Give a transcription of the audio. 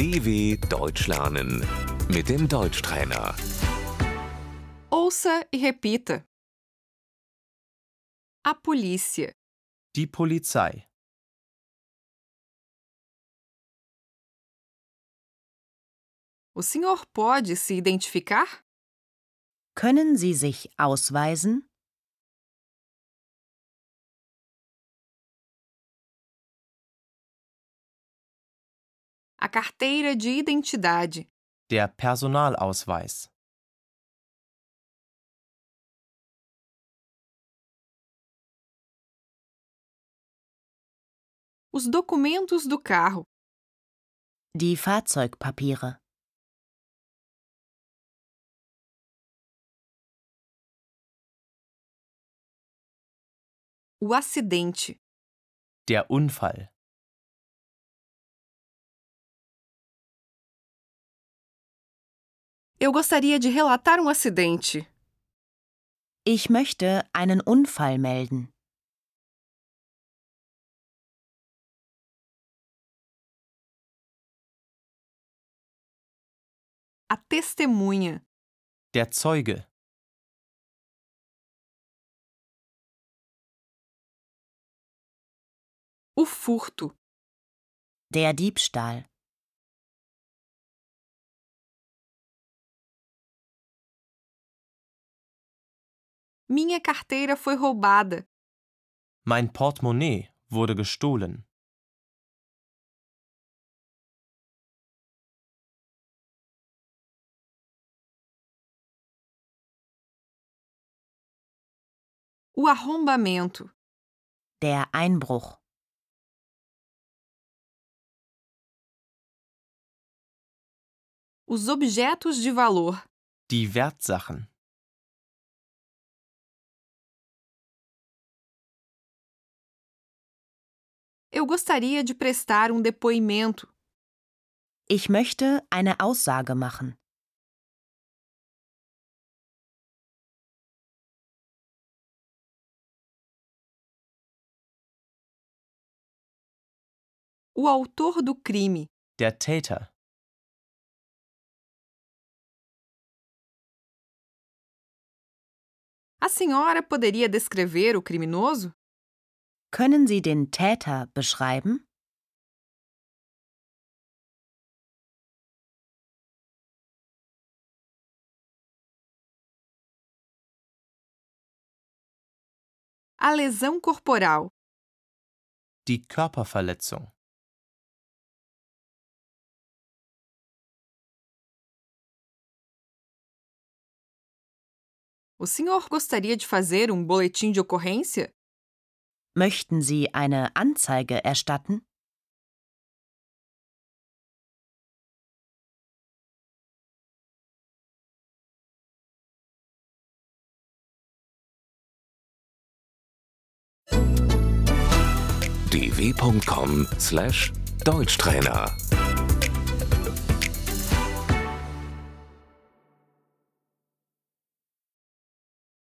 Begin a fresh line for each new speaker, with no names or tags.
DW Deutsch lernen mit dem Deutschtrainer.
Ouça e repita. A polícia.
Die Polizei.
O senhor pode se identificar?
Können Sie sich ausweisen?
A carteira de identidade.
Der Personalausweis.
Os documentos do carro.
Die Fahrzeugpapiere.
O acidente.
Der Unfall.
Eu gostaria de relatar um acidente.
Ich möchte einen Unfall melden.
A testemunha.
Der Zeuge.
O furto.
Der Diebstahl.
Minha carteira foi roubada.
Mein Portemonnaie wurde gestohlen.
O arrombamento.
Der Einbruch.
Os objetos de valor.
Die Wertsachen.
Eu gostaria de prestar um depoimento.
Ich möchte eine Aussage machen.
O autor do crime.
Der Täter.
A senhora poderia descrever o criminoso?
Können Sie den Täter beschreiben?
A lesão corporal.
Die Körperverletzung.
O senhor gostaria de fazer um boletim de ocorrência?
Möchten Sie eine Anzeige erstatten?
dw.com/deutschtrainer